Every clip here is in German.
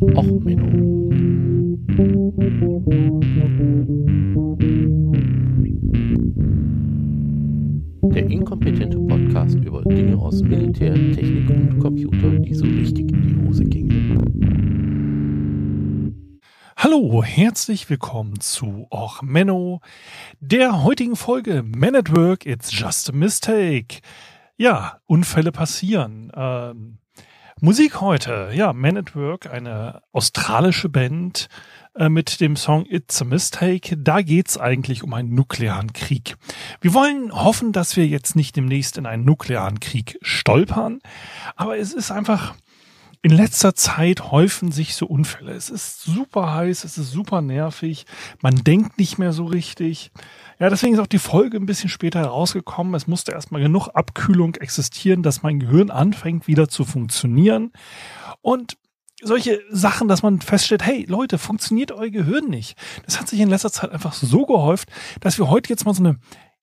Och Menno. Der inkompetente Podcast über Dinge aus Militär, Technik und Computer, die so richtig in die Hose gingen. Hallo, herzlich willkommen zu Och Menno, der heutigen Folge Man at Work, It's Just a Mistake. Ja, Unfälle passieren. Ähm, Musik heute, ja, Man at Work, eine australische Band äh, mit dem Song It's a Mistake. Da geht's eigentlich um einen nuklearen Krieg. Wir wollen hoffen, dass wir jetzt nicht demnächst in einen nuklearen Krieg stolpern, aber es ist einfach, in letzter Zeit häufen sich so Unfälle. Es ist super heiß, es ist super nervig, man denkt nicht mehr so richtig. Ja, deswegen ist auch die Folge ein bisschen später rausgekommen. Es musste erstmal genug Abkühlung existieren, dass mein Gehirn anfängt wieder zu funktionieren. Und solche Sachen, dass man feststellt, hey Leute, funktioniert euer Gehirn nicht. Das hat sich in letzter Zeit einfach so gehäuft, dass wir heute jetzt mal so eine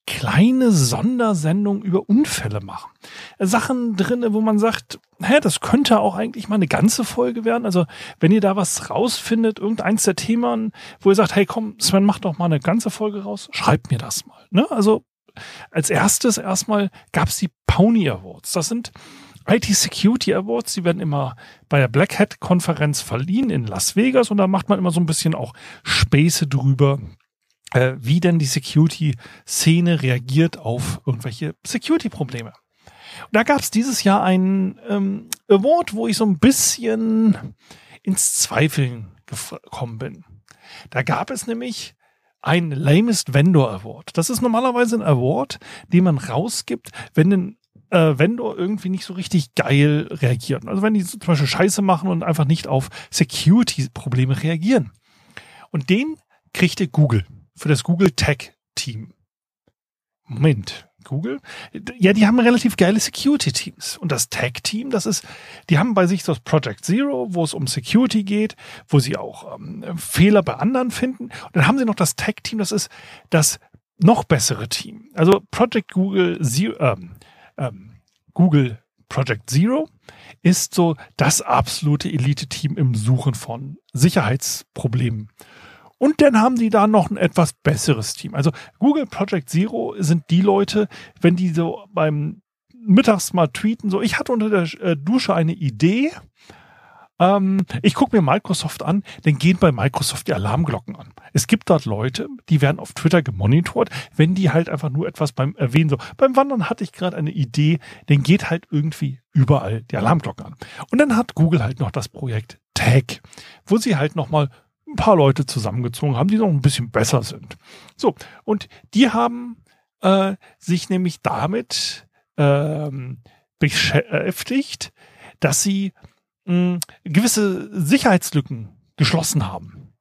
kleine Sondersendung über Unfälle machen. Sachen drinne, wo man sagt, hä, das könnte auch eigentlich mal eine ganze Folge werden. Also wenn ihr da was rausfindet, irgendeins der Themen, wo ihr sagt, hey komm, Sven, mach doch mal eine ganze Folge raus, schreibt mir das mal. Ne? Also als erstes erstmal gab es die Pony Awards. Das sind IT Security Awards, die werden immer bei der Black Hat Konferenz verliehen in Las Vegas und da macht man immer so ein bisschen auch Späße drüber, äh, wie denn die Security-Szene reagiert auf irgendwelche Security-Probleme. Und da gab es dieses Jahr einen ähm, Award, wo ich so ein bisschen ins Zweifeln gekommen bin. Da gab es nämlich ein Lamest Vendor Award. Das ist normalerweise ein Award, den man rausgibt, wenn ein äh, Vendor irgendwie nicht so richtig geil reagiert. Also wenn die zum Beispiel Scheiße machen und einfach nicht auf Security-Probleme reagieren. Und den kriegte Google für das Google Tech Team. Moment, Google? Ja, die haben relativ geile Security-Teams. Und das Tech-Team, das ist, die haben bei sich das Project Zero, wo es um Security geht, wo sie auch ähm, Fehler bei anderen finden. Und dann haben sie noch das Tech-Team, das ist das noch bessere Team. Also Project Google Zero, ähm, ähm, Google Project Zero ist so das absolute Elite-Team im Suchen von Sicherheitsproblemen. Und dann haben die da noch ein etwas besseres Team. Also Google Project Zero sind die Leute, wenn die so beim Mittags mal tweeten, so ich hatte unter der äh, Dusche eine Idee. Ähm, ich gucke mir Microsoft an, dann gehen bei Microsoft die Alarmglocken an. Es gibt dort Leute, die werden auf Twitter gemonitort, wenn die halt einfach nur etwas beim Erwähnen, so beim Wandern hatte ich gerade eine Idee, dann geht halt irgendwie überall die Alarmglocken an. Und dann hat Google halt noch das Projekt Tag, wo sie halt nochmal ein paar Leute zusammengezogen haben, die noch ein bisschen besser sind. So, und die haben äh, sich nämlich damit ähm, beschäftigt, dass sie mh, gewisse Sicherheitslücken geschlossen haben.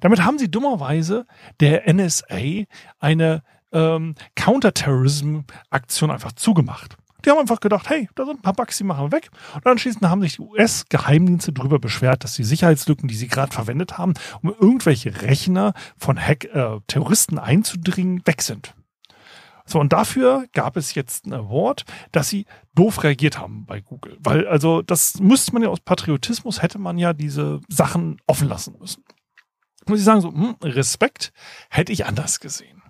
Damit haben sie dummerweise der NSA eine ähm, Counterterrorism-Aktion einfach zugemacht. Die haben einfach gedacht, hey, da sind ein paar Bugs, die machen wir weg. Und anschließend haben sich die US-Geheimdienste darüber beschwert, dass die Sicherheitslücken, die sie gerade verwendet haben, um irgendwelche Rechner von Hack äh, Terroristen einzudringen, weg sind. So, und dafür gab es jetzt ein Award, dass sie doof reagiert haben bei Google. Weil, also, das müsste man ja aus Patriotismus, hätte man ja diese Sachen offen lassen müssen. Muss ich sagen, so, hm, Respekt hätte ich anders gesehen.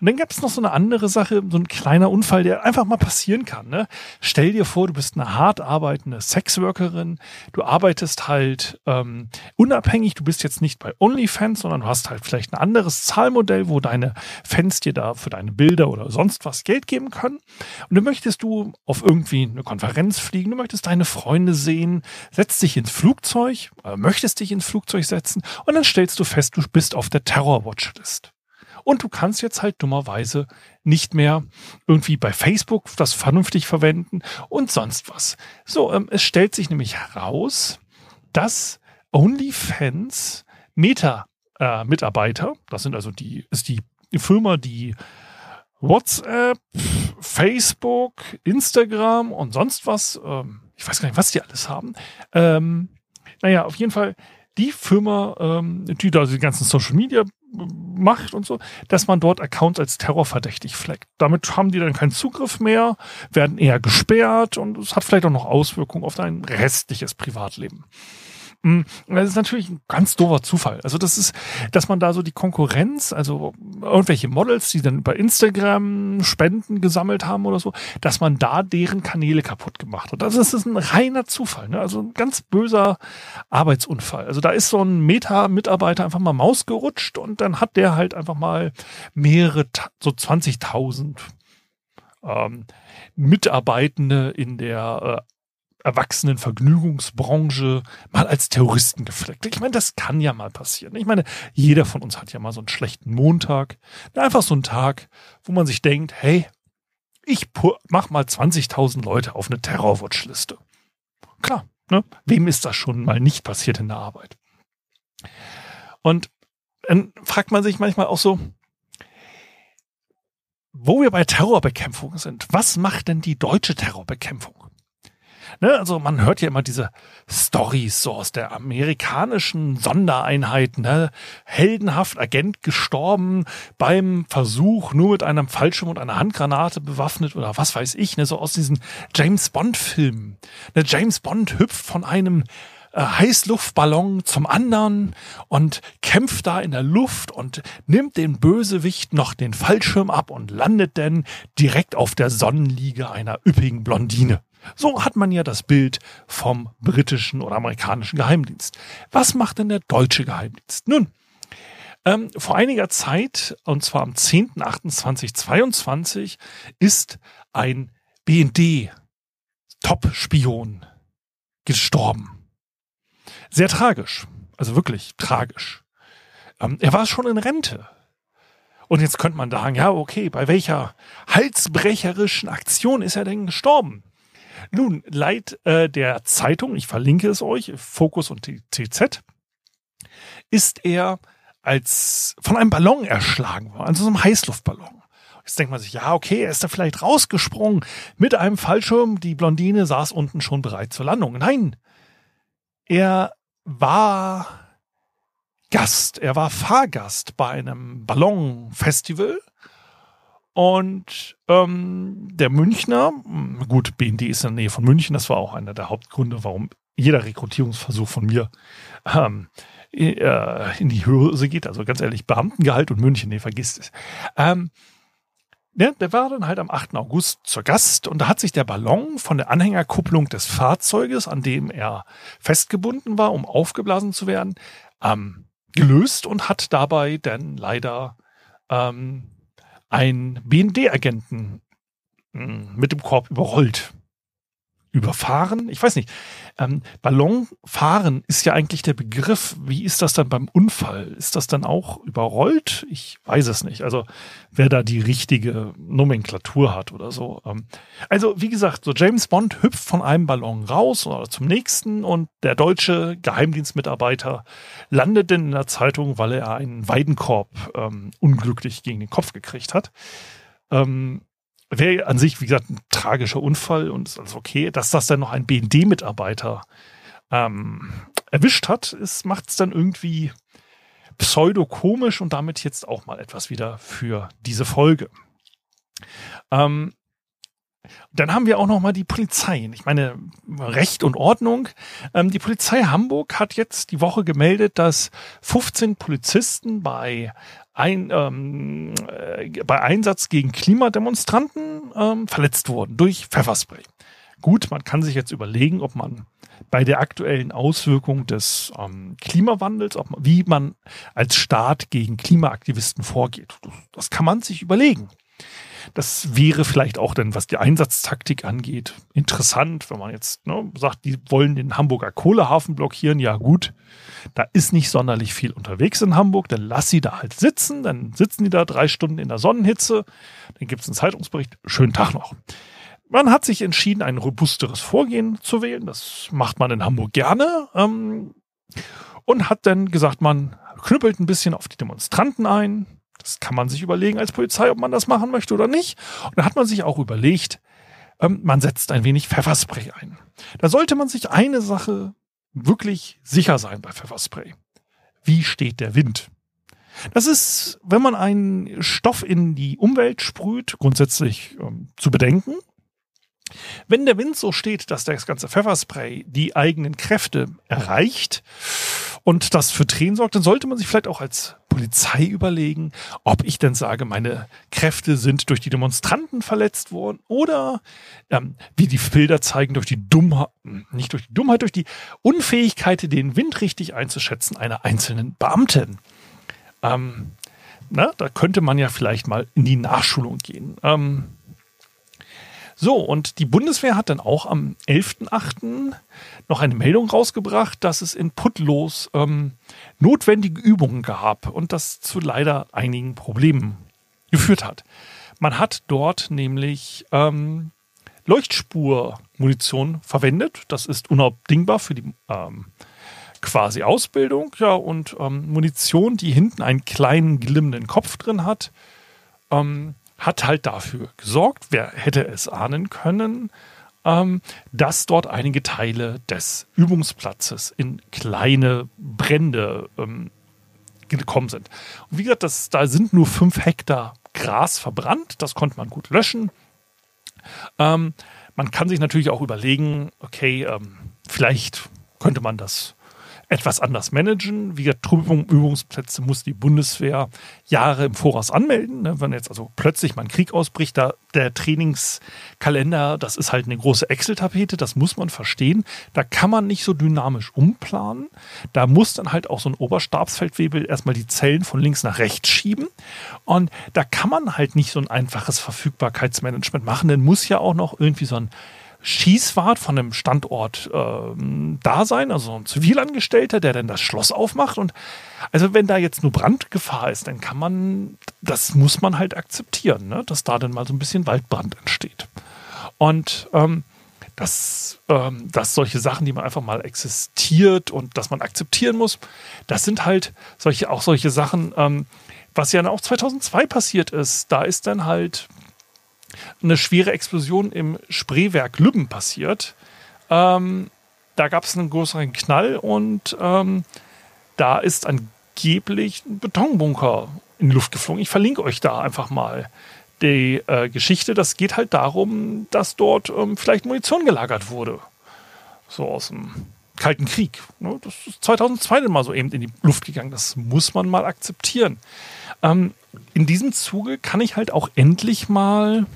Und dann gab es noch so eine andere Sache, so ein kleiner Unfall, der einfach mal passieren kann. Ne? Stell dir vor, du bist eine hart arbeitende Sexworkerin, du arbeitest halt ähm, unabhängig, du bist jetzt nicht bei OnlyFans, sondern du hast halt vielleicht ein anderes Zahlmodell, wo deine Fans dir da für deine Bilder oder sonst was Geld geben können. Und dann möchtest du auf irgendwie eine Konferenz fliegen, du möchtest deine Freunde sehen, setzt dich ins Flugzeug, äh, möchtest dich ins Flugzeug setzen und dann stellst du fest, du bist auf der Terror-Watchlist. Und du kannst jetzt halt dummerweise nicht mehr irgendwie bei Facebook das vernünftig verwenden und sonst was. So, ähm, es stellt sich nämlich heraus, dass OnlyFans Meta-Mitarbeiter, äh, das sind also die, ist die Firma, die WhatsApp, Facebook, Instagram und sonst was, ähm, ich weiß gar nicht, was die alles haben. Ähm, naja, auf jeden Fall die Firma, ähm, die da die ganzen Social Media macht und so, dass man dort Accounts als terrorverdächtig fleckt. Damit haben die dann keinen Zugriff mehr, werden eher gesperrt und es hat vielleicht auch noch Auswirkungen auf dein restliches Privatleben. Mm, das ist natürlich ein ganz doofer Zufall. Also das ist, dass man da so die Konkurrenz, also irgendwelche Models, die dann über Instagram Spenden gesammelt haben oder so, dass man da deren Kanäle kaputt gemacht hat. Also das ist ein reiner Zufall, ne? also ein ganz böser Arbeitsunfall. Also da ist so ein Meta-Mitarbeiter einfach mal Maus gerutscht und dann hat der halt einfach mal mehrere, so 20.000 ähm, Mitarbeitende in der äh, Erwachsenenvergnügungsbranche mal als Terroristen gefleckt. Ich meine, das kann ja mal passieren. Ich meine, jeder von uns hat ja mal so einen schlechten Montag. Einfach so einen Tag, wo man sich denkt, hey, ich mach mal 20.000 Leute auf eine Terrorwatchliste. Klar, ne? wem ist das schon mal nicht passiert in der Arbeit? Und dann fragt man sich manchmal auch so, wo wir bei Terrorbekämpfung sind, was macht denn die deutsche Terrorbekämpfung? Ne, also man hört ja immer diese Stories so aus der amerikanischen Sondereinheit, ne? heldenhaft Agent gestorben beim Versuch, nur mit einem Fallschirm und einer Handgranate bewaffnet oder was weiß ich, ne? so aus diesen James Bond-Filmen. Ne? James Bond hüpft von einem äh, Heißluftballon zum anderen und kämpft da in der Luft und nimmt den Bösewicht noch den Fallschirm ab und landet dann direkt auf der Sonnenliege einer üppigen Blondine. So hat man ja das Bild vom britischen oder amerikanischen Geheimdienst. Was macht denn der deutsche Geheimdienst? Nun, ähm, vor einiger Zeit, und zwar am 10.08.2022, ist ein BND-Top-Spion gestorben. Sehr tragisch. Also wirklich tragisch. Ähm, er war schon in Rente. Und jetzt könnte man sagen, ja, okay, bei welcher halsbrecherischen Aktion ist er denn gestorben? Nun, leid äh, der Zeitung, ich verlinke es euch, Fokus und TZ, ist er als von einem Ballon erschlagen worden, also so einem Heißluftballon. Jetzt denkt man sich, ja, okay, er ist da vielleicht rausgesprungen mit einem Fallschirm. Die Blondine saß unten schon bereit zur Landung. Nein, er war Gast, er war Fahrgast bei einem Ballonfestival und ähm, der Münchner, hm, gut, BND ist in der Nähe von München, das war auch einer der Hauptgründe, warum jeder Rekrutierungsversuch von mir ähm, äh, in die Hose geht. Also ganz ehrlich, Beamtengehalt und München, nee, vergisst es. Ähm, ja, der war dann halt am 8. August zur Gast und da hat sich der Ballon von der Anhängerkupplung des Fahrzeuges, an dem er festgebunden war, um aufgeblasen zu werden, ähm, gelöst und hat dabei dann leider ähm, einen BND-Agenten hm, mit dem Korb überrollt. Überfahren? Ich weiß nicht. Ähm, Ballonfahren ist ja eigentlich der Begriff. Wie ist das dann beim Unfall? Ist das dann auch überrollt? Ich weiß es nicht. Also wer da die richtige Nomenklatur hat oder so. Ähm, also wie gesagt, so James Bond hüpft von einem Ballon raus oder zum nächsten und der deutsche Geheimdienstmitarbeiter landet denn in der Zeitung, weil er einen Weidenkorb ähm, unglücklich gegen den Kopf gekriegt hat. Ähm, wäre an sich, wie gesagt, ein tragischer Unfall und ist alles okay. Dass das dann noch ein BND-Mitarbeiter ähm, erwischt hat, macht es dann irgendwie pseudo-komisch und damit jetzt auch mal etwas wieder für diese Folge. Ähm, dann haben wir auch noch mal die Polizei. Ich meine, Recht und Ordnung. Ähm, die Polizei Hamburg hat jetzt die Woche gemeldet, dass 15 Polizisten bei ein, ähm, äh, bei Einsatz gegen Klimademonstranten ähm, verletzt wurden durch Pfefferspray. Gut, man kann sich jetzt überlegen, ob man bei der aktuellen Auswirkung des ähm, Klimawandels, man, wie man als Staat gegen Klimaaktivisten vorgeht. Das, das kann man sich überlegen. Das wäre vielleicht auch dann, was die Einsatztaktik angeht, interessant, wenn man jetzt ne, sagt, die wollen den Hamburger Kohlehafen blockieren. Ja gut, da ist nicht sonderlich viel unterwegs in Hamburg, dann lass sie da halt sitzen, dann sitzen die da drei Stunden in der Sonnenhitze, dann gibt es einen Zeitungsbericht, schönen Tag noch. Man hat sich entschieden, ein robusteres Vorgehen zu wählen. Das macht man in Hamburg gerne. Ähm, und hat dann gesagt, man knüppelt ein bisschen auf die Demonstranten ein, das kann man sich überlegen als Polizei, ob man das machen möchte oder nicht. Und da hat man sich auch überlegt, ähm, man setzt ein wenig Pfefferspray ein. Da sollte man sich eine Sache wirklich sicher sein bei Pfefferspray. Wie steht der Wind? Das ist, wenn man einen Stoff in die Umwelt sprüht, grundsätzlich ähm, zu bedenken. Wenn der Wind so steht, dass das ganze Pfefferspray die eigenen Kräfte erreicht und das für Tränen sorgt, dann sollte man sich vielleicht auch als Polizei überlegen, ob ich denn sage, meine Kräfte sind durch die Demonstranten verletzt worden oder ähm, wie die Bilder zeigen, durch die Dummheit, nicht durch die Dummheit, durch die Unfähigkeit, den Wind richtig einzuschätzen einer einzelnen Beamtin. Ähm, na, da könnte man ja vielleicht mal in die Nachschulung gehen. Ähm, so, und die Bundeswehr hat dann auch am 11.8. noch eine Meldung rausgebracht, dass es in Putlos ähm, notwendige Übungen gab und das zu leider einigen Problemen geführt hat. Man hat dort nämlich ähm, Leuchtspurmunition verwendet. Das ist unabdingbar für die ähm, quasi Ausbildung. Ja, und ähm, Munition, die hinten einen kleinen glimmenden Kopf drin hat. Ähm, hat halt dafür gesorgt, wer hätte es ahnen können, ähm, dass dort einige Teile des Übungsplatzes in kleine Brände ähm, gekommen sind. Und wie gesagt, das, da sind nur fünf Hektar Gras verbrannt, das konnte man gut löschen. Ähm, man kann sich natürlich auch überlegen, okay, ähm, vielleicht könnte man das etwas anders managen. Wie gesagt, Übungsplätze muss die Bundeswehr Jahre im Voraus anmelden. Ne? Wenn jetzt also plötzlich mal ein Krieg ausbricht, da der Trainingskalender, das ist halt eine große Excel-Tapete, das muss man verstehen. Da kann man nicht so dynamisch umplanen. Da muss dann halt auch so ein Oberstabsfeldwebel erstmal die Zellen von links nach rechts schieben. Und da kann man halt nicht so ein einfaches Verfügbarkeitsmanagement machen. Denn muss ja auch noch irgendwie so ein Schießwart von einem Standort ähm, da sein, also ein Zivilangestellter, der dann das Schloss aufmacht. Und also wenn da jetzt nur Brandgefahr ist, dann kann man, das muss man halt akzeptieren, ne? dass da dann mal so ein bisschen Waldbrand entsteht. Und ähm, dass, ähm, dass solche Sachen, die man einfach mal existiert und dass man akzeptieren muss, das sind halt solche, auch solche Sachen, ähm, was ja auch 2002 passiert ist. Da ist dann halt eine schwere Explosion im Spreewerk Lübben passiert. Ähm, da gab es einen größeren Knall und ähm, da ist angeblich ein Betonbunker in die Luft geflogen. Ich verlinke euch da einfach mal die äh, Geschichte. Das geht halt darum, dass dort ähm, vielleicht Munition gelagert wurde. So aus dem Kalten Krieg. Ne? Das ist 2002 dann mal so eben in die Luft gegangen. Das muss man mal akzeptieren. Ähm, in diesem Zuge kann ich halt auch endlich mal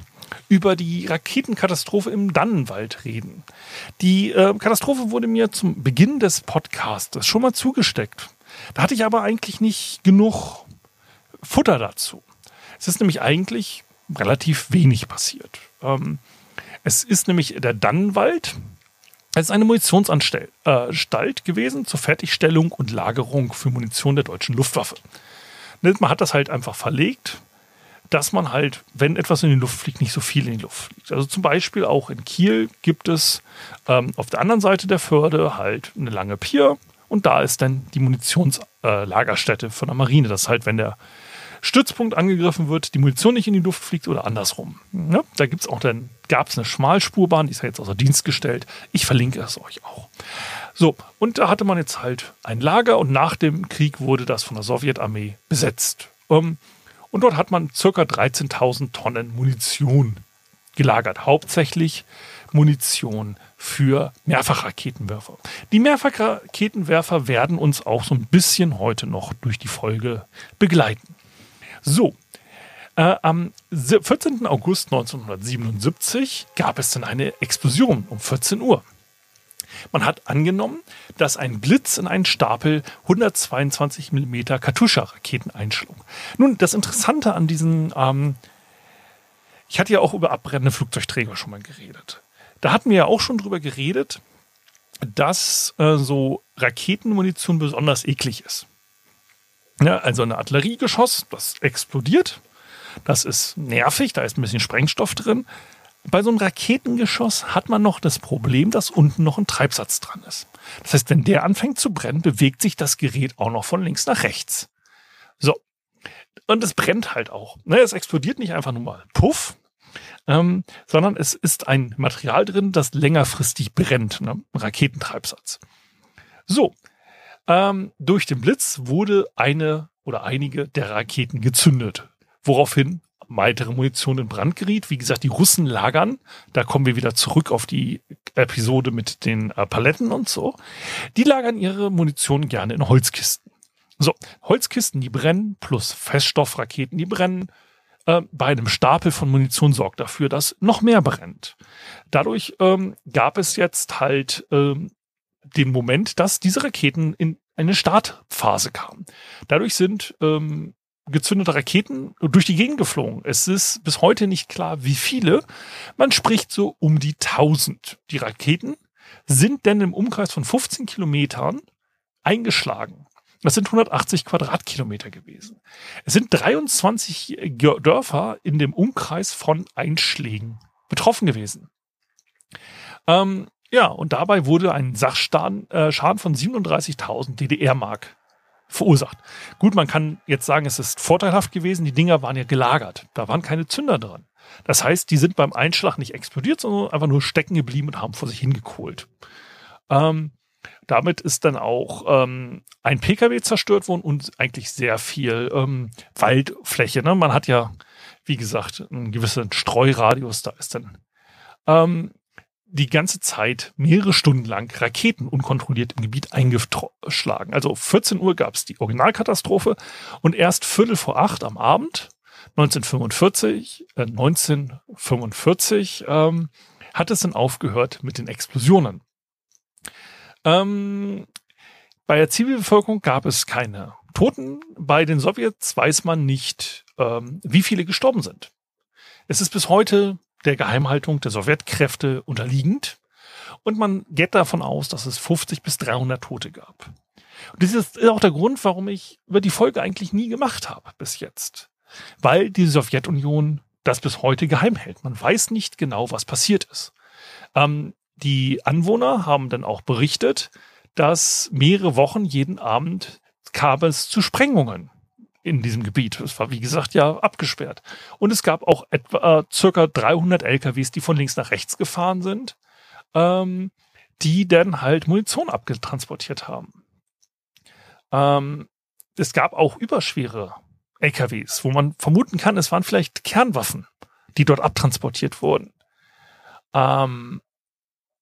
über die Raketenkatastrophe im Dannenwald reden. Die äh, Katastrophe wurde mir zum Beginn des Podcasts schon mal zugesteckt. Da hatte ich aber eigentlich nicht genug Futter dazu. Es ist nämlich eigentlich relativ wenig passiert. Ähm, es ist nämlich der Dannenwald. Es ist eine Munitionsanstalt äh, gewesen zur Fertigstellung und Lagerung für Munition der deutschen Luftwaffe. Man hat das halt einfach verlegt dass man halt, wenn etwas in die Luft fliegt, nicht so viel in die Luft fliegt. Also zum Beispiel auch in Kiel gibt es ähm, auf der anderen Seite der Förde halt eine lange Pier und da ist dann die Munitionslagerstätte äh, von der Marine. Das ist halt, wenn der Stützpunkt angegriffen wird, die Munition nicht in die Luft fliegt oder andersrum. Ja, da gibt es auch dann, gab es eine Schmalspurbahn, die ist ja jetzt außer Dienst gestellt. Ich verlinke es euch auch. So, und da hatte man jetzt halt ein Lager und nach dem Krieg wurde das von der Sowjetarmee besetzt. Ähm, und dort hat man ca. 13.000 Tonnen Munition gelagert. Hauptsächlich Munition für Mehrfachraketenwerfer. Die Mehrfachraketenwerfer werden uns auch so ein bisschen heute noch durch die Folge begleiten. So, äh, am 14. August 1977 gab es dann eine Explosion um 14 Uhr. Man hat angenommen, dass ein Blitz in einen Stapel 122 mm Katusha-Raketen einschlug. Nun, das Interessante an diesen, ähm, ich hatte ja auch über abbrennende Flugzeugträger schon mal geredet. Da hatten wir ja auch schon drüber geredet, dass äh, so Raketenmunition besonders eklig ist. Ja, also ein Artilleriegeschoss, das explodiert. Das ist nervig, da ist ein bisschen Sprengstoff drin. Bei so einem Raketengeschoss hat man noch das Problem, dass unten noch ein Treibsatz dran ist. Das heißt, wenn der anfängt zu brennen, bewegt sich das Gerät auch noch von links nach rechts. So. Und es brennt halt auch. Ne, es explodiert nicht einfach nur mal puff, ähm, sondern es ist ein Material drin, das längerfristig brennt. Ne? Raketentreibsatz. So. Ähm, durch den Blitz wurde eine oder einige der Raketen gezündet. Woraufhin weitere Munition in Brand geriet. Wie gesagt, die Russen lagern. Da kommen wir wieder zurück auf die Episode mit den äh, Paletten und so. Die lagern ihre Munition gerne in Holzkisten. So, Holzkisten, die brennen, plus Feststoffraketen, die brennen. Äh, bei einem Stapel von Munition sorgt dafür, dass noch mehr brennt. Dadurch ähm, gab es jetzt halt ähm, den Moment, dass diese Raketen in eine Startphase kamen. Dadurch sind ähm, gezündete Raketen durch die Gegend geflogen. Es ist bis heute nicht klar, wie viele. Man spricht so um die 1000. Die Raketen sind denn im Umkreis von 15 Kilometern eingeschlagen. Das sind 180 Quadratkilometer gewesen. Es sind 23 Dörfer in dem Umkreis von Einschlägen betroffen gewesen. Ähm, ja, und dabei wurde ein Sachschaden äh, Schaden von 37.000 DDR-Mark verursacht. Gut, man kann jetzt sagen, es ist vorteilhaft gewesen. Die Dinger waren ja gelagert. Da waren keine Zünder dran. Das heißt, die sind beim Einschlag nicht explodiert, sondern einfach nur stecken geblieben und haben vor sich hingekohlt. Ähm, damit ist dann auch ähm, ein Pkw zerstört worden und eigentlich sehr viel ähm, Waldfläche. Ne? Man hat ja, wie gesagt, einen gewissen Streuradius. Da ist dann ähm, die ganze Zeit mehrere Stunden lang Raketen unkontrolliert im Gebiet eingeschlagen. Also 14 Uhr gab es die Originalkatastrophe und erst Viertel vor acht am Abend 1945, äh, 1945 ähm, hat es dann aufgehört mit den Explosionen. Ähm, bei der Zivilbevölkerung gab es keine Toten. Bei den Sowjets weiß man nicht, ähm, wie viele gestorben sind. Es ist bis heute der Geheimhaltung der Sowjetkräfte unterliegend. Und man geht davon aus, dass es 50 bis 300 Tote gab. Und das ist auch der Grund, warum ich über die Folge eigentlich nie gemacht habe bis jetzt. Weil die Sowjetunion das bis heute geheim hält. Man weiß nicht genau, was passiert ist. Ähm, die Anwohner haben dann auch berichtet, dass mehrere Wochen jeden Abend kam es zu Sprengungen in diesem Gebiet. Es war, wie gesagt, ja abgesperrt. Und es gab auch etwa äh, circa 300 LKWs, die von links nach rechts gefahren sind, ähm, die dann halt Munition abgetransportiert haben. Ähm, es gab auch überschwere LKWs, wo man vermuten kann, es waren vielleicht Kernwaffen, die dort abtransportiert wurden. Ähm,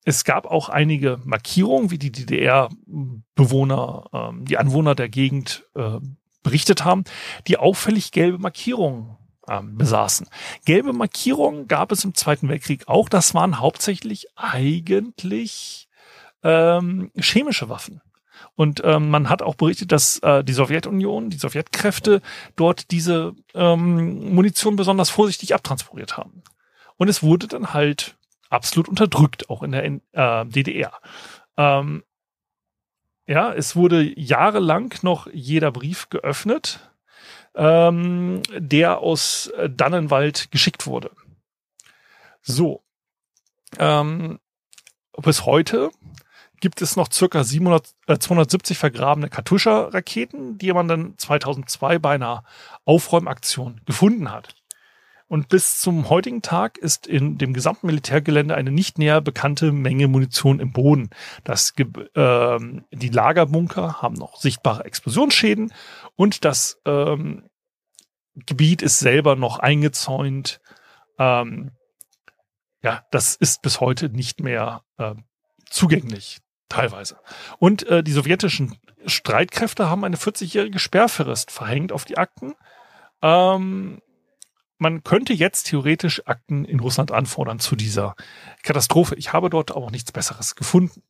es gab auch einige Markierungen, wie die DDR-Bewohner, ähm, die Anwohner der Gegend äh, berichtet haben, die auffällig gelbe Markierungen ähm, besaßen. Gelbe Markierungen gab es im Zweiten Weltkrieg auch. Das waren hauptsächlich eigentlich ähm, chemische Waffen. Und ähm, man hat auch berichtet, dass äh, die Sowjetunion, die Sowjetkräfte dort diese ähm, Munition besonders vorsichtig abtransportiert haben. Und es wurde dann halt absolut unterdrückt, auch in der äh, DDR. Ähm, ja, es wurde jahrelang noch jeder Brief geöffnet, ähm, der aus Dannenwald geschickt wurde. So. Ähm, bis heute gibt es noch circa 700, äh, 270 vergrabene Katusha-Raketen, die man dann 2002 bei einer Aufräumaktion gefunden hat. Und bis zum heutigen Tag ist in dem gesamten Militärgelände eine nicht näher bekannte Menge Munition im Boden. Das, äh, die Lagerbunker haben noch sichtbare Explosionsschäden und das ähm, Gebiet ist selber noch eingezäunt. Ähm, ja, das ist bis heute nicht mehr äh, zugänglich, teilweise. Und äh, die sowjetischen Streitkräfte haben eine 40-jährige Sperrfrist verhängt auf die Akten. Ähm, man könnte jetzt theoretisch Akten in Russland anfordern zu dieser Katastrophe. Ich habe dort auch nichts Besseres gefunden.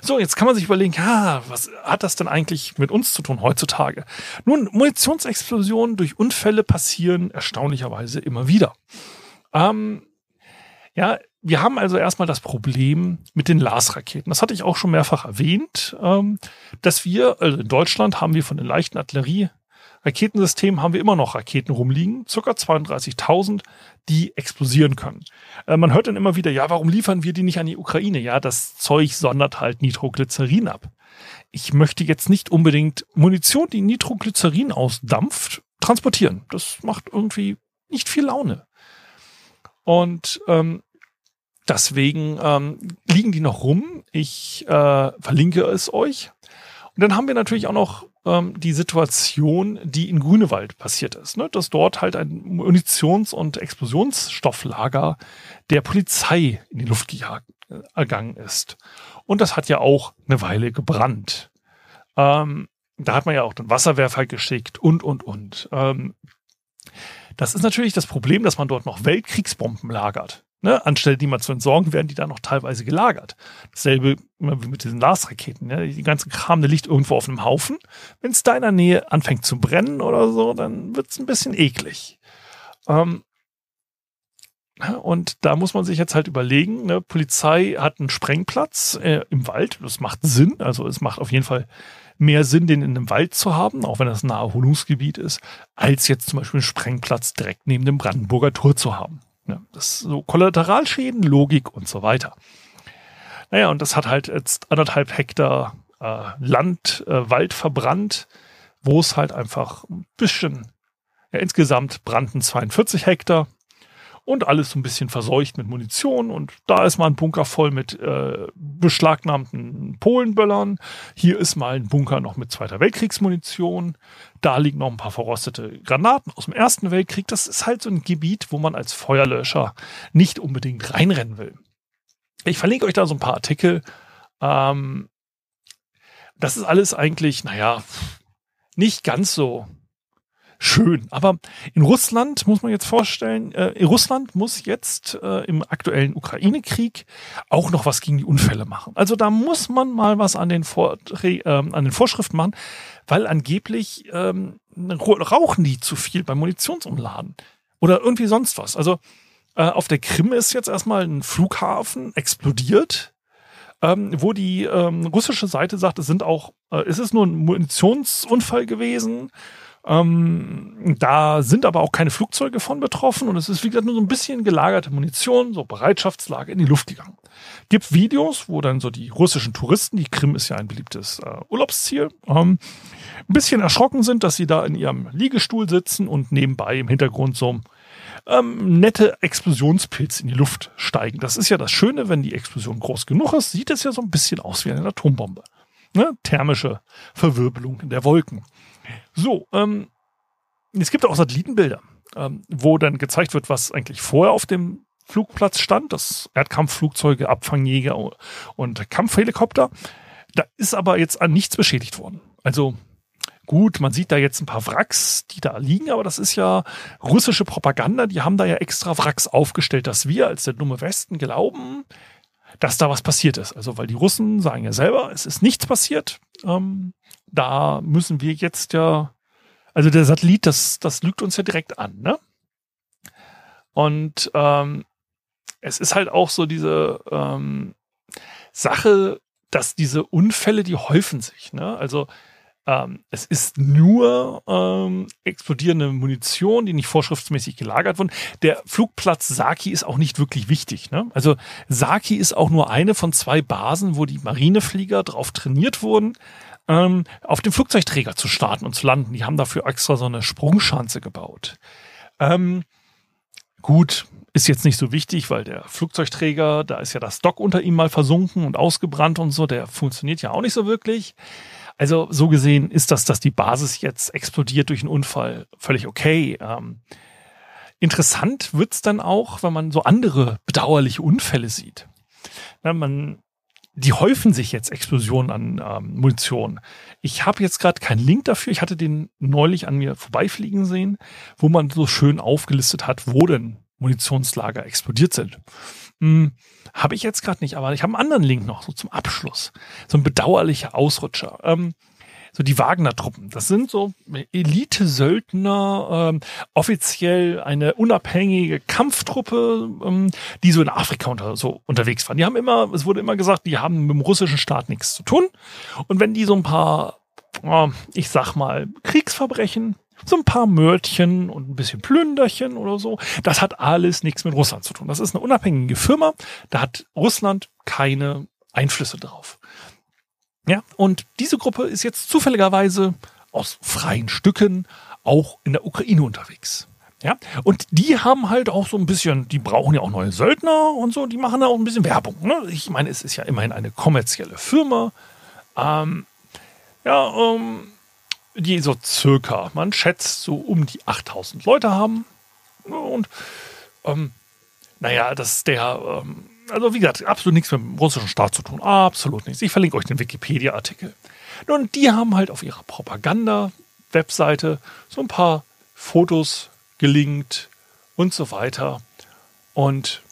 So, jetzt kann man sich überlegen, ja, was hat das denn eigentlich mit uns zu tun heutzutage? Nun, Munitionsexplosionen durch Unfälle passieren erstaunlicherweise immer wieder. Ähm, ja, wir haben also erstmal das Problem mit den LAS-Raketen. Das hatte ich auch schon mehrfach erwähnt, ähm, dass wir, also in Deutschland haben wir von den leichten Artillerie Raketensystem haben wir immer noch Raketen rumliegen, circa 32.000, die explosieren können. Äh, man hört dann immer wieder, ja, warum liefern wir die nicht an die Ukraine? Ja, das Zeug sondert halt Nitroglycerin ab. Ich möchte jetzt nicht unbedingt Munition, die Nitroglycerin ausdampft, transportieren. Das macht irgendwie nicht viel Laune. Und ähm, deswegen ähm, liegen die noch rum. Ich äh, verlinke es euch. Und dann haben wir natürlich auch noch ähm, die Situation, die in Grünewald passiert ist, ne? dass dort halt ein Munitions- und Explosionsstofflager der Polizei in die Luft gejagt, äh, ergangen ist. Und das hat ja auch eine Weile gebrannt. Ähm, da hat man ja auch den Wasserwerfer geschickt und, und, und. Ähm, das ist natürlich das Problem, dass man dort noch Weltkriegsbomben lagert. Ne, anstelle die mal zu entsorgen, werden die da noch teilweise gelagert. Dasselbe mit diesen Lars-Raketen. Ne? Die ganze Kram, der liegt irgendwo auf einem Haufen. Wenn es da in der Nähe anfängt zu brennen oder so, dann wird es ein bisschen eklig. Ähm, und da muss man sich jetzt halt überlegen, ne, Polizei hat einen Sprengplatz äh, im Wald. Das macht Sinn. Also es macht auf jeden Fall mehr Sinn, den in einem Wald zu haben, auch wenn das ein Naherholungsgebiet ist, als jetzt zum Beispiel einen Sprengplatz direkt neben dem Brandenburger Tor zu haben. Ja, das so Kollateralschäden, Logik und so weiter. Naja, und das hat halt jetzt anderthalb Hektar äh, Land, äh, Wald verbrannt, wo es halt einfach ein bisschen, ja, insgesamt brannten 42 Hektar und alles so ein bisschen verseucht mit Munition und da ist mal ein Bunker voll mit äh, beschlagnahmten Polenböllern. Hier ist mal ein Bunker noch mit Zweiter Weltkriegsmunition. Da liegen noch ein paar verrostete Granaten aus dem Ersten Weltkrieg. Das ist halt so ein Gebiet, wo man als Feuerlöscher nicht unbedingt reinrennen will. Ich verlinke euch da so ein paar Artikel. Ähm, das ist alles eigentlich, naja, nicht ganz so schön. Aber in Russland muss man jetzt vorstellen, äh, Russland muss jetzt äh, im aktuellen Ukraine-Krieg auch noch was gegen die Unfälle machen. Also da muss man mal was an den, Vor äh, an den Vorschriften machen, weil angeblich ähm, rauchen die zu viel beim Munitionsumladen oder irgendwie sonst was. Also äh, auf der Krim ist jetzt erstmal ein Flughafen explodiert. Ähm, wo die ähm, russische Seite sagt, es sind auch, äh, es ist nur ein Munitionsunfall gewesen ähm, da sind aber auch keine Flugzeuge von betroffen und es ist, wie gesagt, nur so ein bisschen gelagerte Munition, so Bereitschaftslage in die Luft gegangen. Gibt Videos, wo dann so die russischen Touristen, die Krim ist ja ein beliebtes äh, Urlaubsziel, ähm, ein bisschen erschrocken sind, dass sie da in ihrem Liegestuhl sitzen und nebenbei im Hintergrund so ähm, nette Explosionspilze in die Luft steigen. Das ist ja das Schöne, wenn die Explosion groß genug ist, sieht es ja so ein bisschen aus wie eine Atombombe. Ne? Thermische Verwirbelung der Wolken. So, ähm, es gibt auch Satellitenbilder, ähm, wo dann gezeigt wird, was eigentlich vorher auf dem Flugplatz stand, das Erdkampfflugzeuge, Abfangjäger und Kampfhelikopter. Da ist aber jetzt an nichts beschädigt worden. Also gut, man sieht da jetzt ein paar Wracks, die da liegen, aber das ist ja russische Propaganda. Die haben da ja extra Wracks aufgestellt, dass wir als der dumme Westen glauben, dass da was passiert ist. Also weil die Russen sagen ja selber, es ist nichts passiert. Ähm, da müssen wir jetzt ja, also der Satellit, das, das lügt uns ja direkt an, ne? Und ähm, es ist halt auch so diese ähm, Sache, dass diese Unfälle, die häufen sich, ne? Also ähm, es ist nur ähm, explodierende Munition, die nicht vorschriftsmäßig gelagert wurden. Der Flugplatz Saki ist auch nicht wirklich wichtig. Ne? Also Saki ist auch nur eine von zwei Basen, wo die Marineflieger drauf trainiert wurden, ähm, auf dem Flugzeugträger zu starten und zu landen. Die haben dafür extra so eine Sprungschanze gebaut. Ähm, gut, ist jetzt nicht so wichtig, weil der Flugzeugträger, da ist ja das Dock unter ihm mal versunken und ausgebrannt und so, der funktioniert ja auch nicht so wirklich. Also so gesehen ist das, dass die Basis jetzt explodiert durch einen Unfall, völlig okay. Ähm, interessant wird's dann auch, wenn man so andere bedauerliche Unfälle sieht. Na, man die häufen sich jetzt Explosionen an ähm, Munition. Ich habe jetzt gerade keinen Link dafür. Ich hatte den neulich an mir vorbeifliegen sehen, wo man so schön aufgelistet hat, wo denn Munitionslager explodiert sind. Hm, habe ich jetzt gerade nicht, aber ich habe einen anderen Link noch, so zum Abschluss. So ein bedauerlicher Ausrutscher. Ähm, so die Wagner-Truppen. Das sind so Elite-Söldner, ähm, offiziell eine unabhängige Kampftruppe, ähm, die so in Afrika unter, so unterwegs waren. Die haben immer, es wurde immer gesagt, die haben mit dem russischen Staat nichts zu tun. Und wenn die so ein paar, äh, ich sag mal, Kriegsverbrechen so ein paar Mörtchen und ein bisschen Plünderchen oder so. Das hat alles nichts mit Russland zu tun. Das ist eine unabhängige Firma. Da hat Russland keine Einflüsse drauf. Ja, und diese Gruppe ist jetzt zufälligerweise aus freien Stücken auch in der Ukraine unterwegs. Ja, und die haben halt auch so ein bisschen, die brauchen ja auch neue Söldner und so, die machen da auch ein bisschen Werbung. Ne? Ich meine, es ist ja immerhin eine kommerzielle Firma. Ähm, ja, ähm, die so circa, man schätzt so um die 8000 Leute haben. Und ähm, naja, das ist der, ähm, also wie gesagt, absolut nichts mit dem russischen Staat zu tun. Absolut nichts. Ich verlinke euch den Wikipedia-Artikel. Nun, die haben halt auf ihrer Propaganda-Webseite so ein paar Fotos gelinkt und so weiter. Und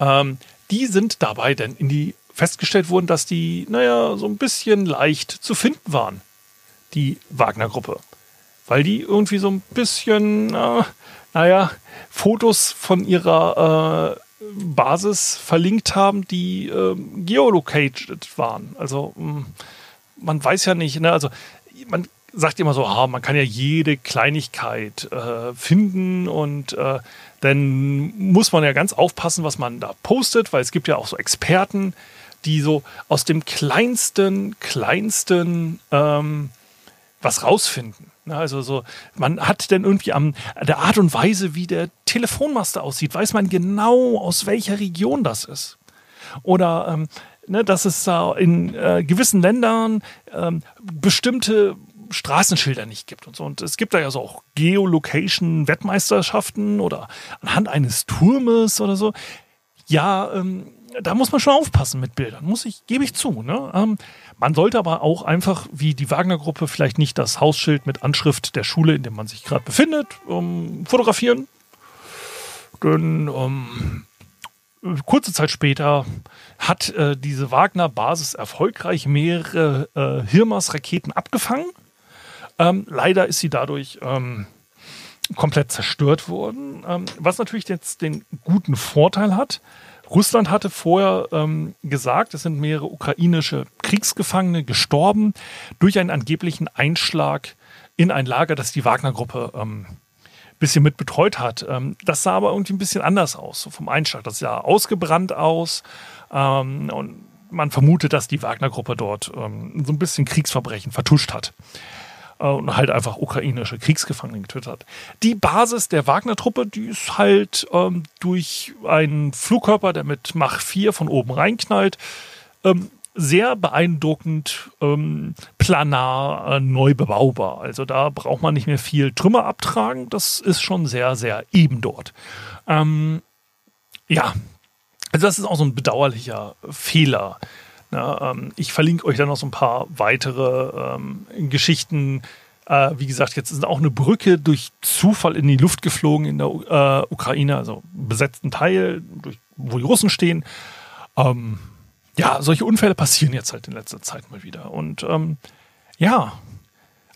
ähm, die sind dabei dann in die festgestellt wurden, dass die, naja, so ein bisschen leicht zu finden waren, die Wagner-Gruppe. Weil die irgendwie so ein bisschen, äh, naja, Fotos von ihrer äh, Basis verlinkt haben, die äh, geolocated waren. Also hm, man weiß ja nicht, ne? also man sagt immer so, ah, man kann ja jede Kleinigkeit äh, finden und äh, dann muss man ja ganz aufpassen, was man da postet, weil es gibt ja auch so Experten, die so aus dem kleinsten, kleinsten ähm, was rausfinden. Also so, man hat dann irgendwie am der Art und Weise, wie der Telefonmaster aussieht, weiß man genau, aus welcher Region das ist. Oder ähm, ne, dass es äh, in äh, gewissen Ländern ähm, bestimmte Straßenschilder nicht gibt und so. Und es gibt da ja so auch Geolocation-Wettmeisterschaften oder anhand eines Turmes oder so. Ja, ähm, da muss man schon aufpassen mit Bildern, muss ich, gebe ich zu. Ne? Ähm, man sollte aber auch einfach, wie die Wagner-Gruppe, vielleicht nicht das Hausschild mit Anschrift der Schule, in der man sich gerade befindet, ähm, fotografieren. Denn ähm, kurze Zeit später hat äh, diese Wagner-Basis erfolgreich mehrere äh, Hirmas-Raketen abgefangen. Ähm, leider ist sie dadurch ähm, komplett zerstört worden, ähm, was natürlich jetzt den guten Vorteil hat, Russland hatte vorher ähm, gesagt, es sind mehrere ukrainische Kriegsgefangene gestorben durch einen angeblichen Einschlag in ein Lager, das die Wagner-Gruppe ähm, bisschen mit betreut hat. Ähm, das sah aber irgendwie ein bisschen anders aus, so vom Einschlag. Das sah ausgebrannt aus ähm, und man vermutet, dass die Wagner-Gruppe dort ähm, so ein bisschen Kriegsverbrechen vertuscht hat. Äh, und halt einfach ukrainische Kriegsgefangene getötet hat. Die Basis der Wagner-Truppe, die ist halt ähm, durch einen Flugkörper, der mit Mach 4 von oben reinknallt, ähm, sehr beeindruckend ähm, planar äh, neu bebaubar. Also da braucht man nicht mehr viel Trümmer abtragen. Das ist schon sehr, sehr eben dort. Ähm, ja, also das ist auch so ein bedauerlicher Fehler ja, ähm, ich verlinke euch dann noch so ein paar weitere ähm, Geschichten. Äh, wie gesagt, jetzt ist auch eine Brücke durch Zufall in die Luft geflogen in der äh, Ukraine, also besetzten Teil, durch, wo die Russen stehen. Ähm, ja, solche Unfälle passieren jetzt halt in letzter Zeit mal wieder. Und ähm, ja,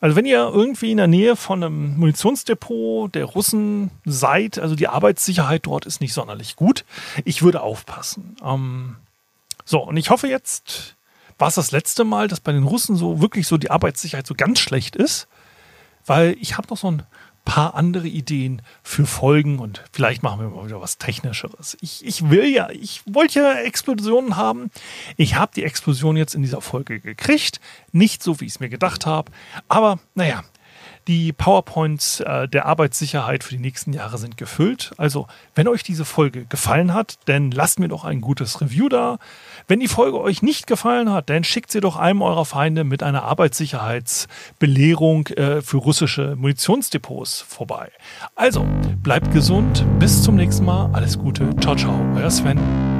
also wenn ihr irgendwie in der Nähe von einem Munitionsdepot der Russen seid, also die Arbeitssicherheit dort ist nicht sonderlich gut, ich würde aufpassen. Ähm, so, und ich hoffe jetzt, war es das letzte Mal, dass bei den Russen so wirklich so die Arbeitssicherheit so ganz schlecht ist, weil ich habe noch so ein paar andere Ideen für Folgen und vielleicht machen wir mal wieder was Technischeres. Ich, ich will ja, ich wollte ja Explosionen haben. Ich habe die Explosion jetzt in dieser Folge gekriegt. Nicht so, wie ich es mir gedacht habe. Aber naja, die PowerPoints äh, der Arbeitssicherheit für die nächsten Jahre sind gefüllt. Also, wenn euch diese Folge gefallen hat, dann lasst mir doch ein gutes Review da. Wenn die Folge euch nicht gefallen hat, dann schickt sie doch einem eurer Feinde mit einer Arbeitssicherheitsbelehrung äh, für russische Munitionsdepots vorbei. Also, bleibt gesund. Bis zum nächsten Mal. Alles Gute. Ciao, ciao. Euer Sven.